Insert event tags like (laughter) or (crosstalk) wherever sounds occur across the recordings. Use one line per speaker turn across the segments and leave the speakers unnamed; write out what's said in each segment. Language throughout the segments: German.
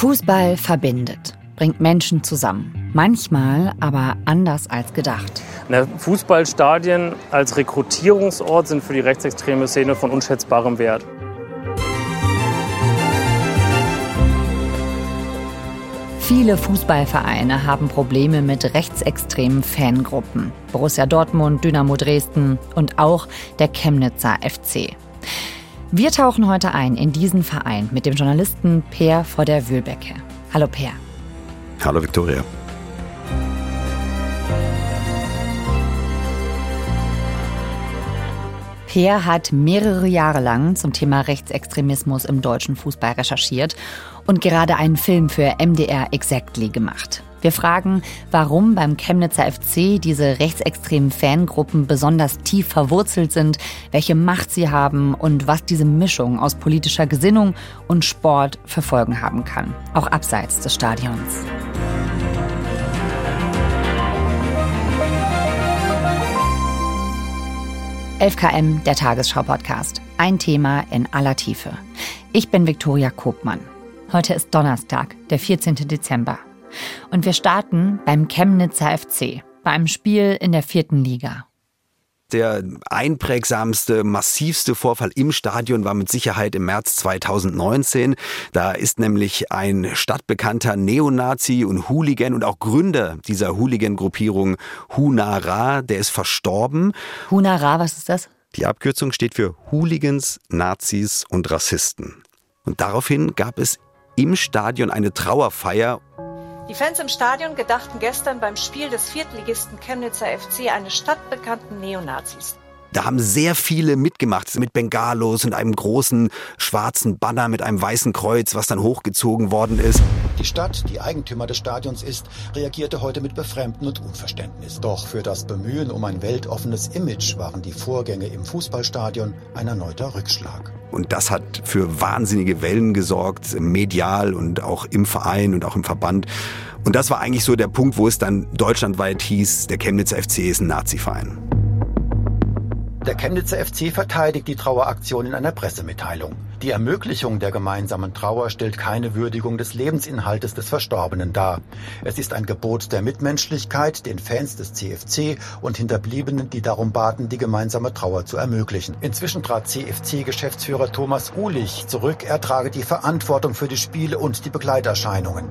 Fußball verbindet, bringt Menschen zusammen. Manchmal aber anders als gedacht.
Fußballstadien als Rekrutierungsort sind für die rechtsextreme Szene von unschätzbarem Wert.
Viele Fußballvereine haben Probleme mit rechtsextremen Fangruppen. Borussia Dortmund, Dynamo Dresden und auch der Chemnitzer FC. Wir tauchen heute ein in diesen Verein mit dem Journalisten Peer vor der Wühlbecke. Hallo Peer.
Hallo Viktoria.
Peer hat mehrere Jahre lang zum Thema Rechtsextremismus im deutschen Fußball recherchiert und gerade einen Film für MDR Exactly gemacht. Wir fragen, warum beim Chemnitzer FC diese rechtsextremen Fangruppen besonders tief verwurzelt sind, welche Macht sie haben und was diese Mischung aus politischer Gesinnung und Sport für Folgen haben kann, auch abseits des Stadions. 11KM, der Tagesschau-Podcast. Ein Thema in aller Tiefe. Ich bin Viktoria Kobmann. Heute ist Donnerstag, der 14. Dezember. Und wir starten beim Chemnitzer FC, beim Spiel in der vierten Liga
der einprägsamste, massivste Vorfall im Stadion war mit Sicherheit im März 2019. Da ist nämlich ein stadtbekannter Neonazi und Hooligan und auch Gründer dieser Hooligan-Gruppierung Hunara, der ist verstorben.
Hunara, was ist das?
Die Abkürzung steht für Hooligans, Nazis und Rassisten. Und daraufhin gab es im Stadion eine Trauerfeier
die Fans im Stadion gedachten gestern beim Spiel des Viertligisten Chemnitzer FC eines stadtbekannten Neonazis.
Da haben sehr viele mitgemacht, mit Bengalos und einem großen schwarzen Banner mit einem weißen Kreuz, was dann hochgezogen worden ist.
Die Stadt, die Eigentümer des Stadions ist, reagierte heute mit Befremden und Unverständnis. Doch für das Bemühen um ein weltoffenes Image waren die Vorgänge im Fußballstadion ein erneuter Rückschlag.
Und das hat für wahnsinnige Wellen gesorgt, medial und auch im Verein und auch im Verband. Und das war eigentlich so der Punkt, wo es dann deutschlandweit hieß, der Chemnitzer FC ist ein Nazi-Verein.
Der Chemnitzer FC verteidigt die Traueraktion in einer Pressemitteilung. Die Ermöglichung der gemeinsamen Trauer stellt keine Würdigung des Lebensinhaltes des Verstorbenen dar. Es ist ein Gebot der Mitmenschlichkeit den Fans des CFC und Hinterbliebenen, die darum baten, die gemeinsame Trauer zu ermöglichen. Inzwischen trat CFC-Geschäftsführer Thomas Uhlich zurück. Er trage die Verantwortung für die Spiele und die Begleiterscheinungen.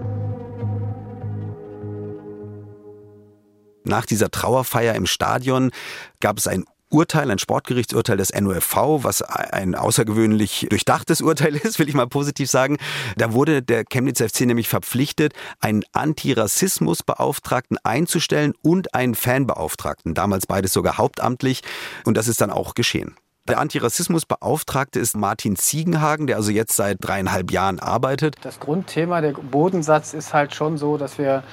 Nach dieser Trauerfeier im Stadion gab es ein Urteil, ein Sportgerichtsurteil des NOFV, was ein außergewöhnlich durchdachtes Urteil ist, will ich mal positiv sagen. Da wurde der Chemnitz FC nämlich verpflichtet, einen Antirassismusbeauftragten einzustellen und einen Fanbeauftragten, damals beides sogar hauptamtlich. Und das ist dann auch geschehen. Der Antirassismusbeauftragte ist Martin Ziegenhagen, der also jetzt seit dreieinhalb Jahren arbeitet.
Das Grundthema, der Bodensatz ist halt schon so, dass wir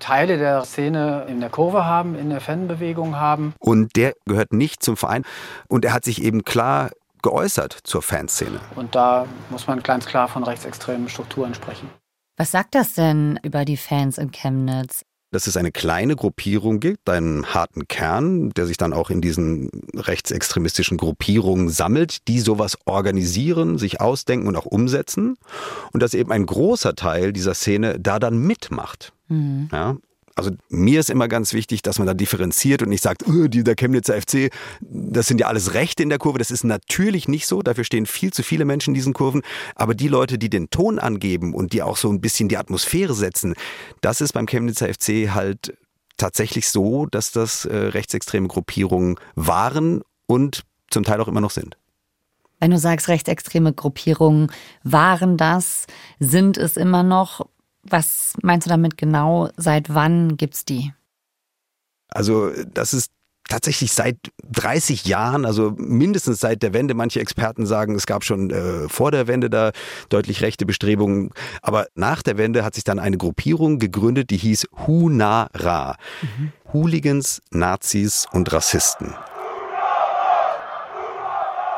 Teile der Szene in der Kurve haben, in der Fanbewegung haben.
Und der gehört nicht zum Verein. Und er hat sich eben klar geäußert zur Fanszene.
Und da muss man ganz klar von rechtsextremen Strukturen sprechen.
Was sagt das denn über die Fans in Chemnitz?
dass es eine kleine Gruppierung gibt, einen harten Kern, der sich dann auch in diesen rechtsextremistischen Gruppierungen sammelt, die sowas organisieren, sich ausdenken und auch umsetzen. Und dass eben ein großer Teil dieser Szene da dann mitmacht. Mhm. Ja, also mir ist immer ganz wichtig, dass man da differenziert und nicht sagt, oh, der Chemnitzer FC, das sind ja alles Rechte in der Kurve. Das ist natürlich nicht so. Dafür stehen viel zu viele Menschen in diesen Kurven. Aber die Leute, die den Ton angeben und die auch so ein bisschen die Atmosphäre setzen, das ist beim Chemnitzer FC halt tatsächlich so, dass das äh, rechtsextreme Gruppierungen waren und zum Teil auch immer noch sind.
Wenn du sagst, rechtsextreme Gruppierungen waren das, sind es immer noch, was meinst du damit genau? Seit wann gibt's die?
Also, das ist tatsächlich seit 30 Jahren, also mindestens seit der Wende. Manche Experten sagen, es gab schon äh, vor der Wende da deutlich rechte Bestrebungen. Aber nach der Wende hat sich dann eine Gruppierung gegründet, die hieß Hunara. Mhm. Hooligans, Nazis und Rassisten.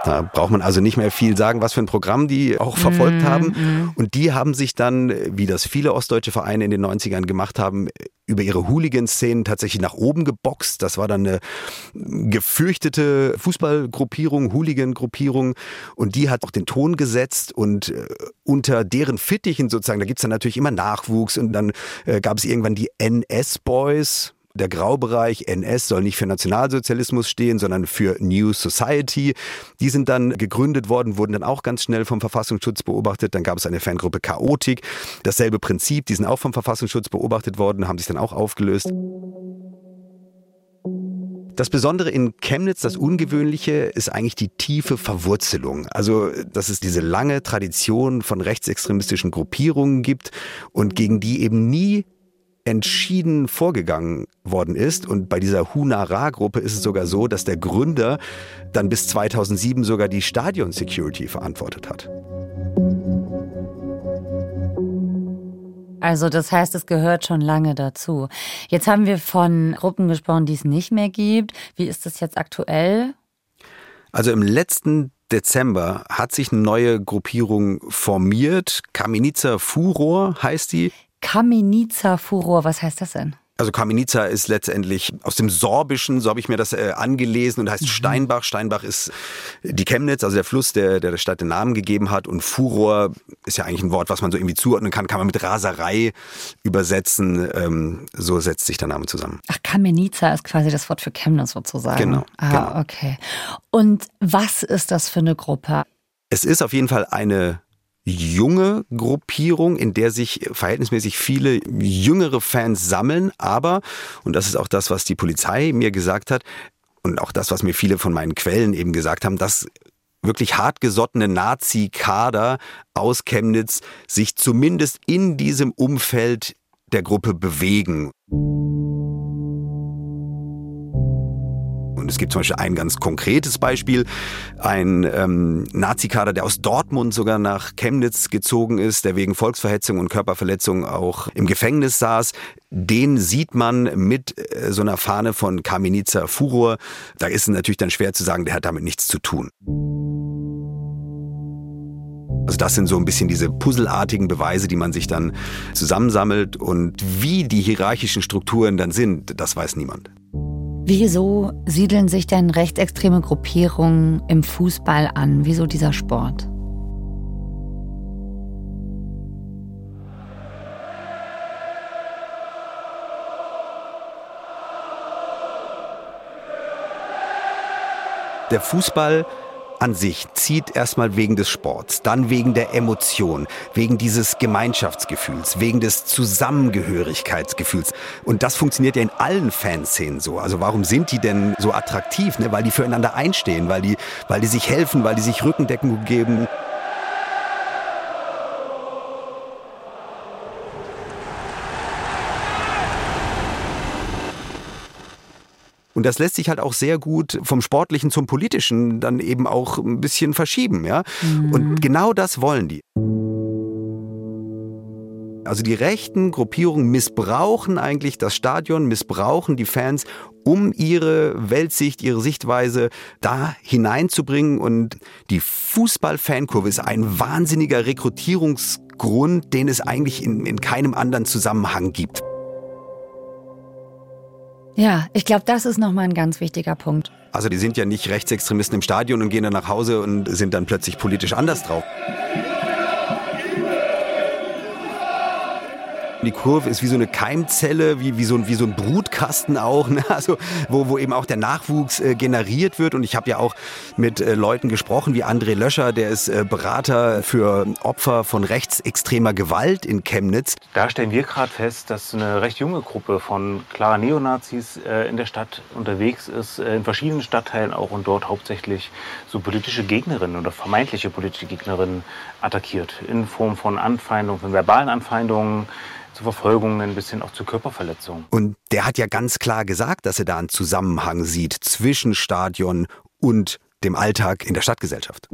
Da braucht man also nicht mehr viel sagen, was für ein Programm die auch verfolgt mm, haben. Mm. Und die haben sich dann, wie das viele ostdeutsche Vereine in den 90ern gemacht haben, über ihre Hooligan-Szenen tatsächlich nach oben geboxt. Das war dann eine gefürchtete Fußballgruppierung, Hooligan-Gruppierung. Und die hat auch den Ton gesetzt und äh, unter deren Fittichen sozusagen, da gibt's dann natürlich immer Nachwuchs und dann äh, gab es irgendwann die NS-Boys der Graubereich NS soll nicht für Nationalsozialismus stehen, sondern für New Society. Die sind dann gegründet worden, wurden dann auch ganz schnell vom Verfassungsschutz beobachtet. Dann gab es eine Fangruppe Chaotik. Dasselbe Prinzip, die sind auch vom Verfassungsschutz beobachtet worden, haben sich dann auch aufgelöst. Das Besondere in Chemnitz, das Ungewöhnliche, ist eigentlich die tiefe Verwurzelung. Also, dass es diese lange Tradition von rechtsextremistischen Gruppierungen gibt und gegen die eben nie entschieden vorgegangen worden ist. Und bei dieser Hunara-Gruppe ist es sogar so, dass der Gründer dann bis 2007 sogar die Stadion-Security verantwortet hat.
Also das heißt, es gehört schon lange dazu. Jetzt haben wir von Gruppen gesprochen, die es nicht mehr gibt. Wie ist das jetzt aktuell?
Also im letzten Dezember hat sich eine neue Gruppierung formiert. Kamenitzer Furor heißt die.
Kamenitzer Furor, was heißt das denn?
Also Kamenitza ist letztendlich aus dem Sorbischen, so habe ich mir das äh, angelesen und heißt mhm. Steinbach. Steinbach ist die Chemnitz, also der Fluss, der, der der Stadt den Namen gegeben hat. Und Furor ist ja eigentlich ein Wort, was man so irgendwie zuordnen kann, kann man mit Raserei übersetzen. Ähm, so setzt sich der Name zusammen.
Ach, Kamenitza ist quasi das Wort für Chemnitz sozusagen.
Genau.
Ah,
genau.
okay. Und was ist das für eine Gruppe?
Es ist auf jeden Fall eine junge Gruppierung, in der sich verhältnismäßig viele jüngere Fans sammeln. Aber, und das ist auch das, was die Polizei mir gesagt hat, und auch das, was mir viele von meinen Quellen eben gesagt haben, dass wirklich hartgesottene Nazi-Kader aus Chemnitz sich zumindest in diesem Umfeld der Gruppe bewegen. Es gibt zum Beispiel ein ganz konkretes Beispiel. Ein ähm, Nazi-Kader, der aus Dortmund sogar nach Chemnitz gezogen ist, der wegen Volksverhetzung und Körperverletzung auch im Gefängnis saß. Den sieht man mit äh, so einer Fahne von Kamenitzer Furor. Da ist es natürlich dann schwer zu sagen, der hat damit nichts zu tun. Also das sind so ein bisschen diese puzzelartigen Beweise, die man sich dann zusammensammelt. Und wie die hierarchischen Strukturen dann sind, das weiß niemand.
Wieso siedeln sich denn rechtsextreme Gruppierungen im Fußball an? Wieso dieser Sport?
Der Fußball an sich zieht erstmal wegen des Sports, dann wegen der Emotion, wegen dieses Gemeinschaftsgefühls, wegen des Zusammengehörigkeitsgefühls. Und das funktioniert ja in allen Fanszenen so. Also warum sind die denn so attraktiv? Ne? Weil die füreinander einstehen, weil die, weil die sich helfen, weil die sich Rückendeckung geben. Und das lässt sich halt auch sehr gut vom Sportlichen zum Politischen dann eben auch ein bisschen verschieben, ja. Mhm. Und genau das wollen die. Also die rechten Gruppierungen missbrauchen eigentlich das Stadion, missbrauchen die Fans, um ihre Weltsicht, ihre Sichtweise da hineinzubringen. Und die Fußball-Fankurve ist ein wahnsinniger Rekrutierungsgrund, den es eigentlich in, in keinem anderen Zusammenhang gibt.
Ja, ich glaube, das ist nochmal ein ganz wichtiger Punkt.
Also die sind ja nicht Rechtsextremisten im Stadion und gehen dann nach Hause und sind dann plötzlich politisch anders drauf. Die Kurve ist wie so eine Keimzelle, wie, wie, so, ein, wie so ein Brutkasten auch, ne? also, wo, wo eben auch der Nachwuchs äh, generiert wird. Und ich habe ja auch mit äh, Leuten gesprochen, wie André Löscher, der ist äh, Berater für Opfer von rechtsextremer Gewalt in Chemnitz.
Da stellen wir gerade fest, dass eine recht junge Gruppe von klarer Neonazis äh, in der Stadt unterwegs ist, äh, in verschiedenen Stadtteilen auch und dort hauptsächlich so politische Gegnerinnen oder vermeintliche politische Gegnerinnen attackiert. In Form von Anfeindungen, von verbalen Anfeindungen, zu Verfolgungen bis hin auch zu Körperverletzungen.
Und der hat ja ganz klar gesagt, dass er da einen Zusammenhang sieht zwischen Stadion und dem Alltag in der Stadtgesellschaft.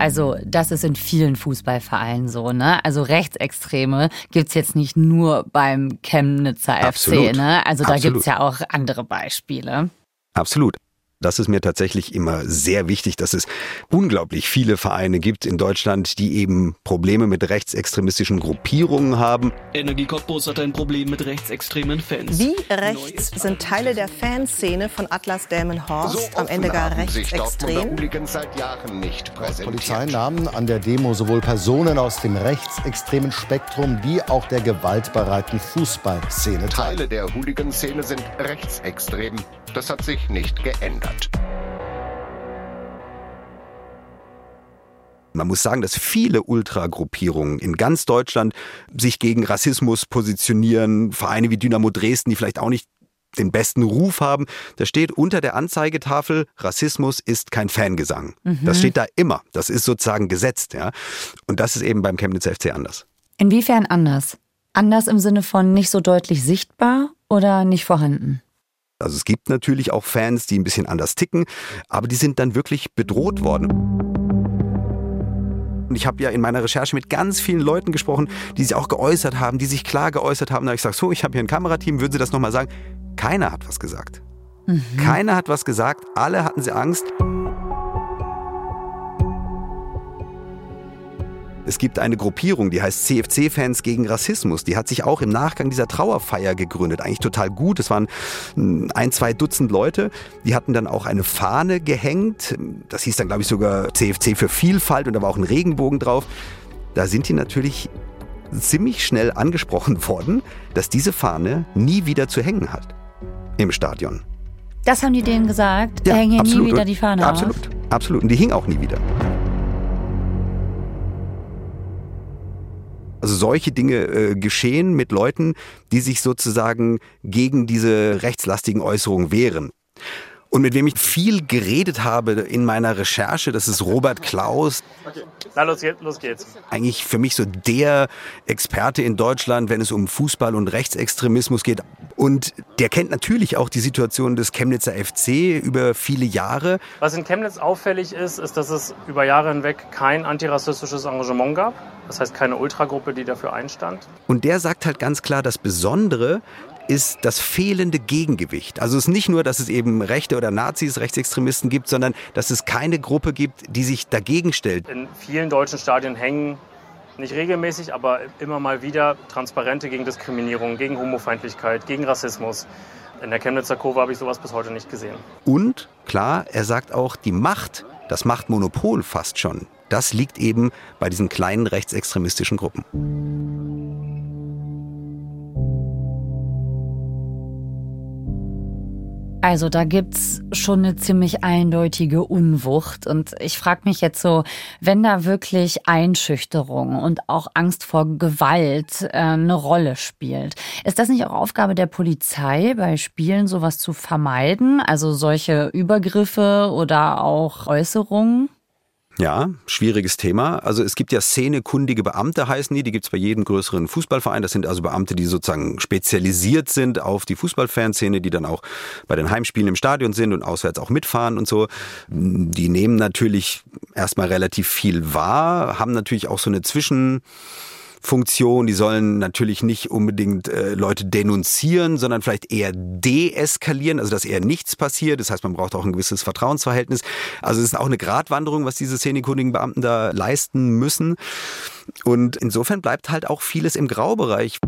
Also das ist in vielen Fußballvereinen so, ne? Also Rechtsextreme gibt's jetzt nicht nur beim Chemnitzer
Absolut.
FC, ne? Also da
Absolut.
gibt's ja auch andere Beispiele.
Absolut. Das ist mir tatsächlich immer sehr wichtig, dass es unglaublich viele Vereine gibt in Deutschland, die eben Probleme mit rechtsextremistischen Gruppierungen haben.
Energie Cottbus hat ein Problem mit rechtsextremen Fans.
Wie rechts sind Teile der Fanszene von Atlas Delmenhorst am Ende gar rechtsextrem?
seit Jahren nicht
Die Polizei nahmen an der Demo sowohl Personen aus dem rechtsextremen Spektrum wie auch der gewaltbereiten Fußballszene teil.
Teile der Hooligan-Szene sind rechtsextrem. Das hat sich nicht geändert.
Man muss sagen, dass viele Ultragruppierungen in ganz Deutschland sich gegen Rassismus positionieren. Vereine wie Dynamo Dresden, die vielleicht auch nicht den besten Ruf haben. Da steht unter der Anzeigetafel, Rassismus ist kein Fangesang. Das steht da immer. Das ist sozusagen gesetzt. Ja? Und das ist eben beim Chemnitzer FC anders.
Inwiefern anders? Anders im Sinne von nicht so deutlich sichtbar oder nicht vorhanden?
Also es gibt natürlich auch Fans, die ein bisschen anders ticken, aber die sind dann wirklich bedroht worden. Und ich habe ja in meiner Recherche mit ganz vielen Leuten gesprochen, die sich auch geäußert haben, die sich klar geäußert haben. Da habe ich gesagt, so, ich habe hier ein Kamerateam, würden Sie das nochmal sagen? Keiner hat was gesagt. Keiner hat was gesagt, alle hatten sie Angst. Es gibt eine Gruppierung, die heißt CFC-Fans gegen Rassismus. Die hat sich auch im Nachgang dieser Trauerfeier gegründet. Eigentlich total gut. Es waren mm, ein, zwei Dutzend Leute. Die hatten dann auch eine Fahne gehängt. Das hieß dann, glaube ich, sogar CFC für Vielfalt und da war auch ein Regenbogen drauf. Da sind die natürlich ziemlich schnell angesprochen (laughs) worden, dass diese Fahne nie wieder zu hängen hat im Stadion.
Das haben die denen gesagt. Da hängen hier nie wieder die Fahne
Absolut,
auf.
absolut. Und die hing auch nie wieder. Also solche Dinge äh, geschehen mit Leuten, die sich sozusagen gegen diese rechtslastigen Äußerungen wehren. Und mit wem ich viel geredet habe in meiner Recherche, das ist Robert Klaus,
Na, los, los geht's.
eigentlich für mich so der Experte in Deutschland, wenn es um Fußball und Rechtsextremismus geht. Und der kennt natürlich auch die Situation des Chemnitzer FC über viele Jahre.
Was in Chemnitz auffällig ist, ist, dass es über Jahre hinweg kein antirassistisches Engagement gab. Das heißt, keine Ultragruppe, die dafür einstand.
Und der sagt halt ganz klar, das Besondere ist das fehlende Gegengewicht. Also es ist nicht nur, dass es eben Rechte oder Nazis, Rechtsextremisten gibt, sondern dass es keine Gruppe gibt, die sich dagegen stellt.
In vielen deutschen Stadien hängen nicht regelmäßig, aber immer mal wieder Transparente gegen Diskriminierung, gegen Homofeindlichkeit, gegen Rassismus. In der Chemnitzer Kurve habe ich sowas bis heute nicht gesehen.
Und klar, er sagt auch, die Macht, das Machtmonopol fast schon, das liegt eben bei diesen kleinen rechtsextremistischen Gruppen.
Also da gibt's schon eine ziemlich eindeutige Unwucht. Und ich frage mich jetzt so, wenn da wirklich Einschüchterung und auch Angst vor Gewalt äh, eine Rolle spielt, ist das nicht auch Aufgabe der Polizei, bei Spielen sowas zu vermeiden? Also solche Übergriffe oder auch Äußerungen?
Ja, schwieriges Thema. Also es gibt ja szenekundige Beamte, heißen die. Die gibt es bei jedem größeren Fußballverein. Das sind also Beamte, die sozusagen spezialisiert sind auf die Fußballfanszene, die dann auch bei den Heimspielen im Stadion sind und auswärts auch mitfahren und so. Die nehmen natürlich erstmal relativ viel wahr, haben natürlich auch so eine Zwischen... Funktion. Die sollen natürlich nicht unbedingt äh, Leute denunzieren, sondern vielleicht eher deeskalieren, also dass eher nichts passiert. Das heißt, man braucht auch ein gewisses Vertrauensverhältnis. Also es ist auch eine Gratwanderung, was diese szenekundigen Beamten da leisten müssen. Und insofern bleibt halt auch vieles im Graubereich.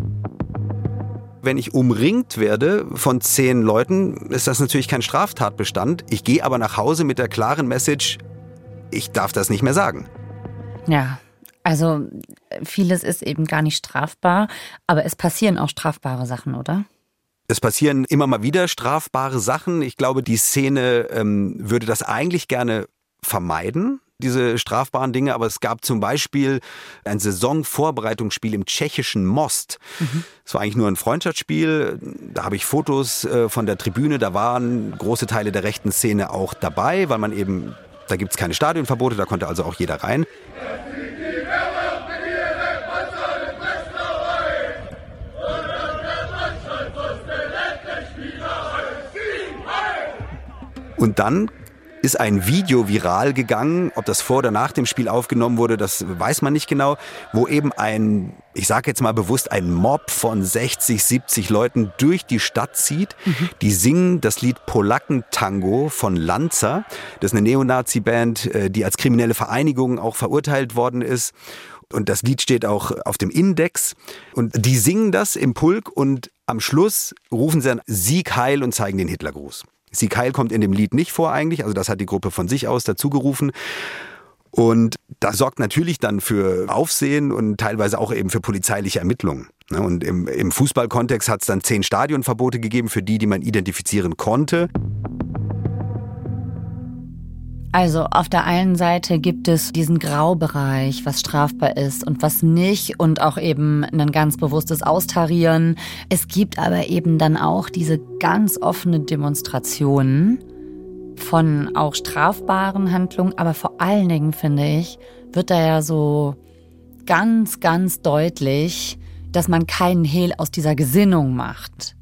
Wenn ich umringt werde von zehn Leuten, ist das natürlich kein Straftatbestand. Ich gehe aber nach Hause mit der klaren Message, ich darf das nicht mehr sagen.
Ja, also vieles ist eben gar nicht strafbar, aber es passieren auch strafbare Sachen, oder?
Es passieren immer mal wieder strafbare Sachen. Ich glaube, die Szene ähm, würde das eigentlich gerne vermeiden, diese strafbaren Dinge. Aber es gab zum Beispiel ein Saisonvorbereitungsspiel im tschechischen Most. Es war eigentlich nur ein Freundschaftsspiel. Da habe ich Fotos äh, von der Tribüne. Da waren große Teile der rechten Szene auch dabei, weil man eben, da gibt es keine Stadionverbote, da konnte also auch jeder rein. Und dann ist ein Video viral gegangen. Ob das vor oder nach dem Spiel aufgenommen wurde, das weiß man nicht genau. Wo eben ein, ich sage jetzt mal bewusst, ein Mob von 60, 70 Leuten durch die Stadt zieht. Mhm. Die singen das Lied Polackentango von Lanza. Das ist eine Neonazi-Band, äh, die als kriminelle Vereinigung auch verurteilt worden ist. Und das Lied steht auch auf dem Index. Und die singen das im Pulk und am Schluss rufen sie dann Sieg heil und zeigen den Hitlergruß. Sieg heil kommt in dem Lied nicht vor eigentlich, also das hat die Gruppe von sich aus dazu gerufen. Und das sorgt natürlich dann für Aufsehen und teilweise auch eben für polizeiliche Ermittlungen. Ne, und im, im Fußballkontext hat es dann zehn Stadionverbote gegeben für die, die man identifizieren konnte.
Also auf der einen Seite gibt es diesen Graubereich, was strafbar ist und was nicht und auch eben ein ganz bewusstes Austarieren. Es gibt aber eben dann auch diese ganz offene Demonstration von auch strafbaren Handlungen, aber vor allen Dingen finde ich, wird da ja so ganz, ganz deutlich, dass man keinen Hehl aus dieser Gesinnung macht.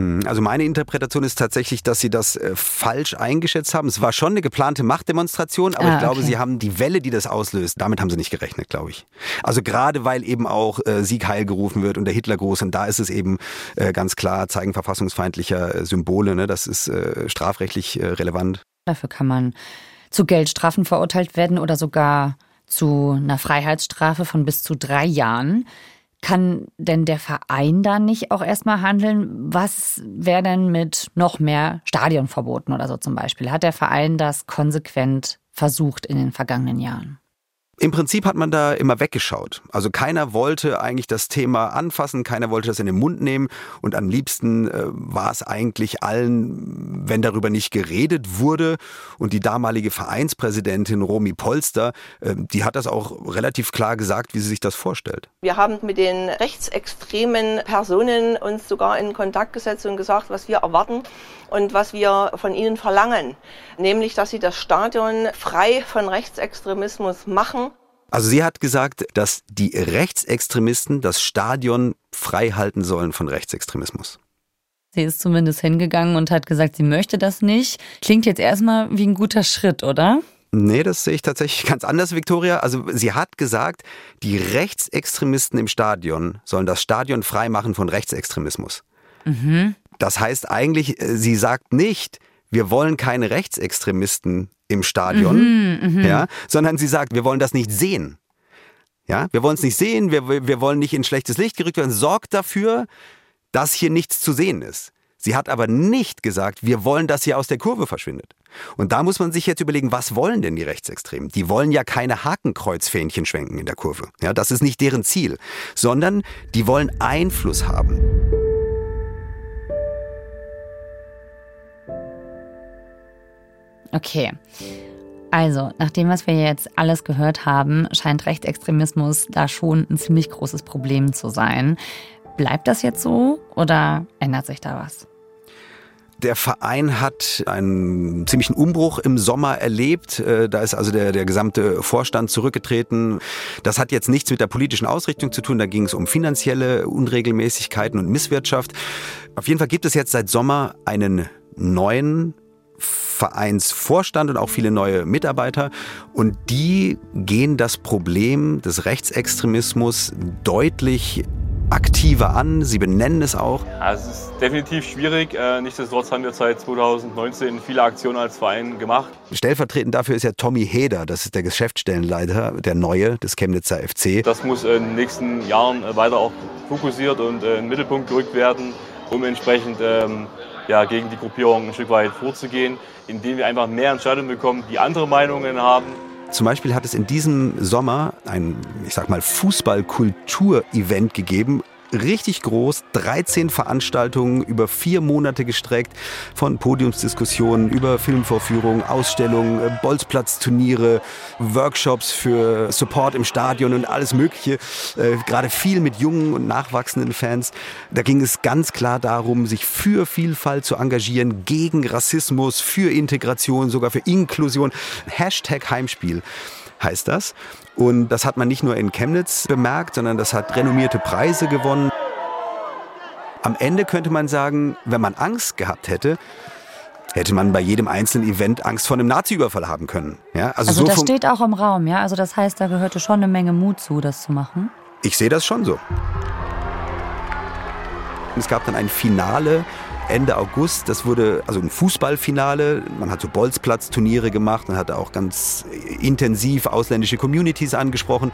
Hm, also meine Interpretation ist tatsächlich, dass sie das äh, falsch eingeschätzt haben. Es war schon eine geplante Machtdemonstration, aber ah, ich glaube, okay. sie haben die Welle, die das auslöst, damit haben sie nicht gerechnet, glaube ich. Also gerade weil eben auch äh, Sieg heil gerufen wird und der Hitler groß und da ist es eben äh, ganz klar Zeigen verfassungsfeindlicher äh, Symbole. Ne? Das ist äh, strafrechtlich äh, relevant.
Dafür kann man zu Geldstrafen verurteilt werden oder sogar zu einer Freiheitsstrafe von bis zu drei Jahren. Kann denn der Verein da nicht auch erstmal handeln? Was wäre denn mit noch mehr Stadionverboten oder so zum Beispiel? Hat der Verein das konsequent versucht in den vergangenen Jahren?
Im Prinzip hat man da immer weggeschaut. Also keiner wollte eigentlich das Thema anfassen, keiner wollte das in den Mund nehmen und am liebsten äh, war es eigentlich allen, wenn darüber nicht geredet wurde. Und die damalige Vereinspräsidentin Romy Polster, äh, die hat das auch relativ klar gesagt, wie sie sich das vorstellt.
Wir haben mit den rechtsextremen Personen uns sogar in Kontakt gesetzt und gesagt, was wir erwarten und was wir von ihnen verlangen, nämlich dass sie das Stadion frei von Rechtsextremismus machen.
Also sie hat gesagt, dass die Rechtsextremisten das Stadion frei halten sollen von Rechtsextremismus.
Sie ist zumindest hingegangen und hat gesagt, sie möchte das nicht. Klingt jetzt erstmal wie ein guter Schritt, oder?
Nee, das sehe ich tatsächlich (laughs) ganz anders, Viktoria. Also sie hat gesagt, die Rechtsextremisten im Stadion sollen das Stadion frei machen von Rechtsextremismus. Mhm. Das heißt eigentlich, äh, sie sagt nicht, wir wollen keine Rechtsextremisten im Stadion, mhm, mh. ja, sondern sie sagt, wir wollen das nicht sehen. Ja, wir wollen es nicht sehen, wir, wir wollen nicht in schlechtes Licht gerückt werden. Sorgt dafür, dass hier nichts zu sehen ist. Sie hat aber nicht gesagt, wir wollen, dass hier aus der Kurve verschwindet. Und da muss man sich jetzt überlegen, was wollen denn die Rechtsextremen? Die wollen ja keine Hakenkreuzfähnchen schwenken in der Kurve. Ja, das ist nicht deren Ziel, sondern die wollen Einfluss haben.
Okay. Also, nach dem, was wir jetzt alles gehört haben, scheint Rechtsextremismus da schon ein ziemlich großes Problem zu sein. Bleibt das jetzt so oder ändert sich da was?
Der Verein hat einen ziemlichen Umbruch im Sommer erlebt. Äh, da ist also der, der gesamte Vorstand zurückgetreten. Das hat jetzt nichts mit der politischen Ausrichtung zu tun. Da ging es um finanzielle Unregelmäßigkeiten und Misswirtschaft. Auf jeden Fall gibt es jetzt seit Sommer einen neuen Vereinsvorstand und auch viele neue Mitarbeiter. Und die gehen das Problem des Rechtsextremismus deutlich aktiver an. Sie benennen es auch.
Ja, es ist definitiv schwierig. Äh, nichtsdestotrotz haben wir seit 2019 viele Aktionen als Verein gemacht.
Stellvertretend dafür ist ja Tommy Heder, das ist der Geschäftsstellenleiter, der neue des Chemnitzer FC.
Das muss in den nächsten Jahren weiter auch fokussiert und äh, in den Mittelpunkt gerückt werden, um entsprechend ähm, ja, gegen die Gruppierung ein Stück weit vorzugehen, indem wir einfach mehr Entscheidungen bekommen, die andere Meinungen haben.
Zum Beispiel hat es in diesem Sommer ein, ich sag mal, Fußballkultur-Event gegeben, richtig groß, 13 Veranstaltungen über vier Monate gestreckt, von Podiumsdiskussionen über Filmvorführungen, Ausstellungen, äh, Bolzplatzturniere, Workshops für Support im Stadion und alles Mögliche. Äh, gerade viel mit jungen und nachwachsenden Fans. Da ging es ganz klar darum, sich für Vielfalt zu engagieren, gegen Rassismus, für Integration, sogar für Inklusion. Hashtag Heimspiel heißt das. Und das hat man nicht nur in Chemnitz bemerkt, sondern das hat renommierte Preise gewonnen. Am Ende könnte man sagen, wenn man Angst gehabt hätte, hätte man bei jedem einzelnen Event Angst vor einem Nazi-Überfall haben können. Ja,
also also so das steht auch im Raum, ja? Also das heißt, da gehörte schon eine Menge Mut zu, das zu machen.
Ich sehe das schon so. Es gab dann ein Finale Ende August. Das wurde also ein Fußballfinale. Man hat so Bolzplatz-Turniere gemacht und hat auch ganz intensiv ausländische Communities angesprochen.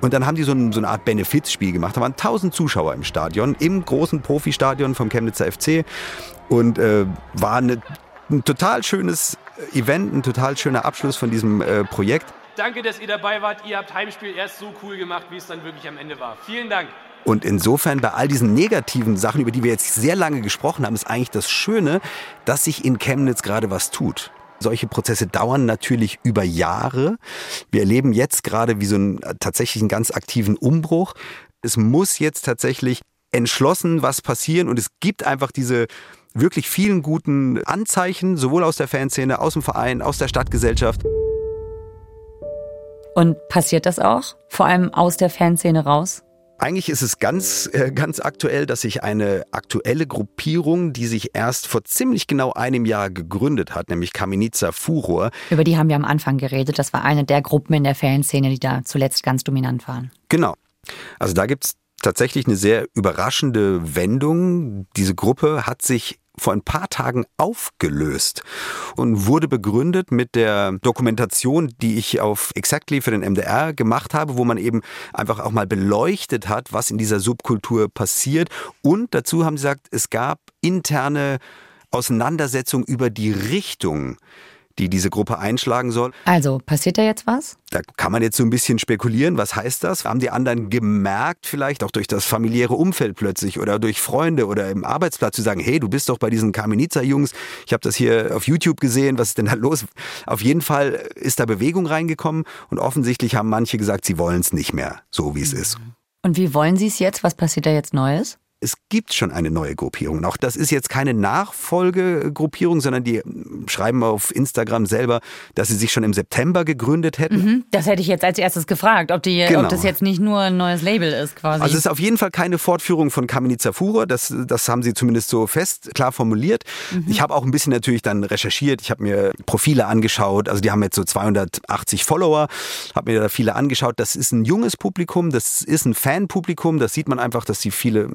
Und dann haben die so, ein, so eine Art Benefizspiel gemacht. Da waren 1000 Zuschauer im Stadion, im großen Profistadion vom Chemnitzer FC. Und äh, war eine, ein total schönes Event, ein total schöner Abschluss von diesem äh, Projekt.
Danke, dass ihr dabei wart. Ihr habt Heimspiel erst so cool gemacht, wie es dann wirklich am Ende war. Vielen Dank.
Und insofern bei all diesen negativen Sachen, über die wir jetzt sehr lange gesprochen haben, ist eigentlich das Schöne, dass sich in Chemnitz gerade was tut. Solche Prozesse dauern natürlich über Jahre. Wir erleben jetzt gerade wie so einen tatsächlich einen ganz aktiven Umbruch. Es muss jetzt tatsächlich entschlossen was passieren und es gibt einfach diese wirklich vielen guten Anzeichen, sowohl aus der Fanszene, aus dem Verein, aus der Stadtgesellschaft.
Und passiert das auch? Vor allem aus der Fanszene raus?
Eigentlich ist es ganz, äh, ganz aktuell, dass sich eine aktuelle Gruppierung, die sich erst vor ziemlich genau einem Jahr gegründet hat, nämlich Kamenitsa Furor.
Über die haben wir am Anfang geredet. Das war eine der Gruppen in der Fanszene, die da zuletzt ganz dominant waren.
Genau. Also da gibt es tatsächlich eine sehr überraschende Wendung. Diese Gruppe hat sich vor ein paar Tagen aufgelöst und wurde begründet mit der Dokumentation, die ich auf Exactly für den MDR gemacht habe, wo man eben einfach auch mal beleuchtet hat, was in dieser Subkultur passiert. Und dazu haben sie gesagt, es gab interne Auseinandersetzungen über die Richtung, die diese Gruppe einschlagen soll.
Also, passiert da jetzt was?
Da kann man jetzt so ein bisschen spekulieren. Was heißt das? Haben die anderen gemerkt, vielleicht auch durch das familiäre Umfeld plötzlich oder durch Freunde oder im Arbeitsplatz zu sagen, hey, du bist doch bei diesen Kamenitzer-Jungs. Ich habe das hier auf YouTube gesehen. Was ist denn da los? Auf jeden Fall ist da Bewegung reingekommen und offensichtlich haben manche gesagt, sie wollen es nicht mehr, so wie es ist.
Und wie wollen Sie es jetzt? Was passiert da jetzt Neues?
Es gibt schon eine neue Gruppierung. Auch das ist jetzt keine Nachfolgegruppierung, sondern die schreiben auf Instagram selber, dass sie sich schon im September gegründet hätten.
Mhm, das hätte ich jetzt als erstes gefragt, ob, die, genau. ob das jetzt nicht nur ein neues Label ist quasi.
Also es ist auf jeden Fall keine Fortführung von Kamenitzer Furor, das, das haben sie zumindest so fest, klar formuliert. Mhm. Ich habe auch ein bisschen natürlich dann recherchiert, ich habe mir Profile angeschaut, also die haben jetzt so 280 Follower, habe mir da viele angeschaut. Das ist ein junges Publikum, das ist ein Fanpublikum, das sieht man einfach, dass sie viele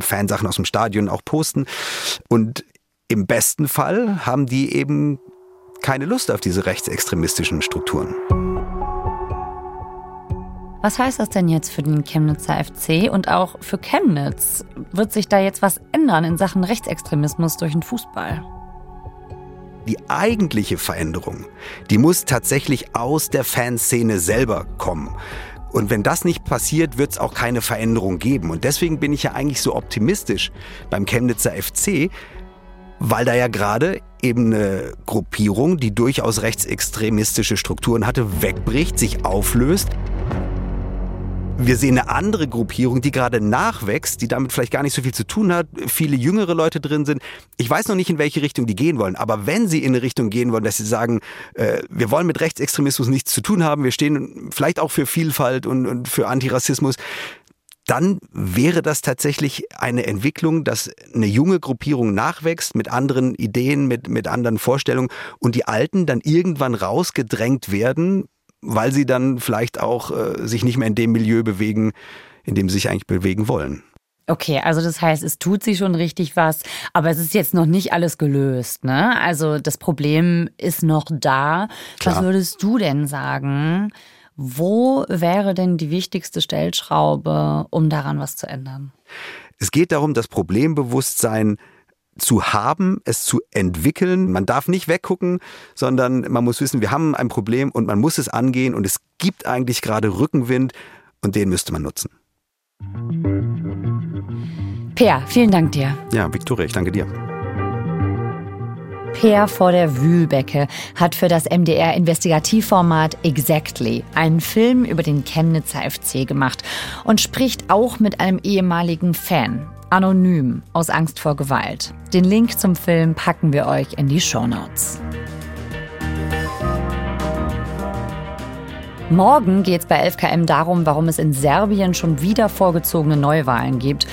Fansachen aus dem Stadion auch posten. Und im besten Fall haben die eben keine Lust auf diese rechtsextremistischen Strukturen.
Was heißt das denn jetzt für den Chemnitzer FC und auch für Chemnitz? Wird sich da jetzt was ändern in Sachen Rechtsextremismus durch den Fußball?
Die eigentliche Veränderung, die muss tatsächlich aus der Fanszene selber kommen. Und wenn das nicht passiert, wird es auch keine Veränderung geben. Und deswegen bin ich ja eigentlich so optimistisch beim Chemnitzer FC, weil da ja gerade eben eine Gruppierung, die durchaus rechtsextremistische Strukturen hatte, wegbricht, sich auflöst wir sehen eine andere Gruppierung, die gerade nachwächst, die damit vielleicht gar nicht so viel zu tun hat, viele jüngere Leute drin sind. Ich weiß noch nicht, in welche Richtung die gehen wollen, aber wenn sie in eine Richtung gehen wollen, dass sie sagen, äh, wir wollen mit Rechtsextremismus nichts zu tun haben, wir stehen vielleicht auch für Vielfalt und, und für Antirassismus, dann wäre das tatsächlich eine Entwicklung, dass eine junge Gruppierung nachwächst mit anderen Ideen, mit, mit anderen Vorstellungen und die Alten dann irgendwann rausgedrängt werden, weil sie dann vielleicht auch äh, sich nicht mehr in dem Milieu bewegen, in dem sie sich eigentlich bewegen wollen.
Okay, also das heißt, es tut sich schon richtig was, aber es ist jetzt noch nicht alles gelöst, ne? Also das Problem ist noch da. Klar. Was würdest du denn sagen? Wo wäre denn die wichtigste Stellschraube, um daran was zu ändern?
Es geht darum, das Problembewusstsein zu haben, es zu entwickeln. Man darf nicht weggucken, sondern man muss wissen, wir haben ein Problem und man muss es angehen und es gibt eigentlich gerade Rückenwind und den müsste man nutzen.
Peer, vielen Dank dir.
Ja, Viktoria, ich danke dir.
Peer vor der Wühlbecke hat für das MDR Investigativformat Exactly einen Film über den Chemnitzer FC gemacht und spricht auch mit einem ehemaligen Fan. Anonym aus Angst vor Gewalt. Den Link zum Film packen wir euch in die Show Notes. Morgen geht es bei 11KM darum, warum es in Serbien schon wieder vorgezogene Neuwahlen gibt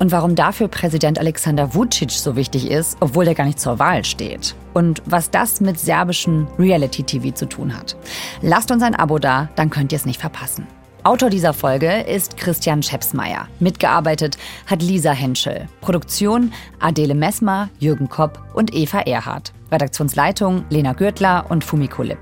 und warum dafür Präsident Alexander Vucic so wichtig ist, obwohl er gar nicht zur Wahl steht. und was das mit serbischen Reality-TV zu tun hat. Lasst uns ein Abo da, dann könnt ihr es nicht verpassen. Autor dieser Folge ist Christian Schepsmeier. Mitgearbeitet hat Lisa Henschel. Produktion Adele Messmer, Jürgen Kopp und Eva Erhardt. Redaktionsleitung Lena Gürtler und Fumiko Lipp.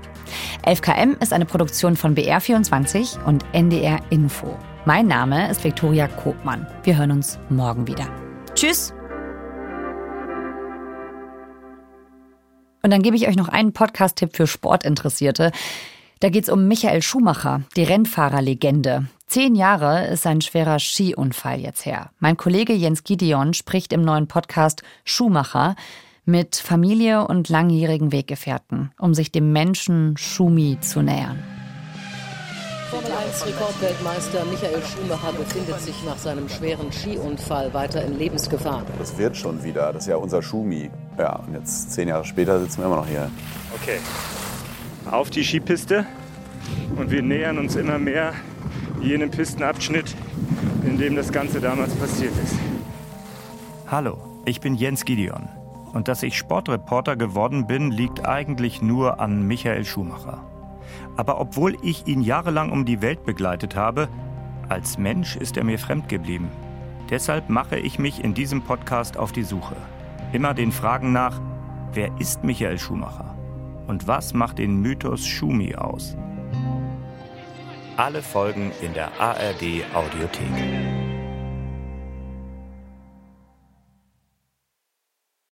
11KM ist eine Produktion von BR24 und NDR Info. Mein Name ist Viktoria Kobmann. Wir hören uns morgen wieder. Tschüss! Und dann gebe ich euch noch einen Podcast-Tipp für Sportinteressierte. Da geht es um Michael Schumacher, die Rennfahrerlegende. Zehn Jahre ist ein schwerer Skiunfall jetzt her. Mein Kollege Jens Gideon spricht im neuen Podcast Schumacher mit Familie und langjährigen Weggefährten, um sich dem Menschen Schumi zu nähern.
Formel 1 Rekordweltmeister Michael Schumacher befindet sich nach seinem schweren Skiunfall weiter in Lebensgefahr.
Das wird schon wieder. Das ist ja unser Schumi. Ja, und jetzt zehn Jahre später sitzen wir immer noch hier.
Okay, auf die Skipiste. Und wir nähern uns immer mehr jenem Pistenabschnitt, in dem das Ganze damals passiert ist.
Hallo, ich bin Jens Gideon. Und dass ich Sportreporter geworden bin, liegt eigentlich nur an Michael Schumacher. Aber obwohl ich ihn jahrelang um die Welt begleitet habe, als Mensch ist er mir fremd geblieben. Deshalb mache ich mich in diesem Podcast auf die Suche. Immer den Fragen nach, wer ist Michael Schumacher? Und was macht den Mythos Schumi aus? Alle Folgen in der ARD Audiothek.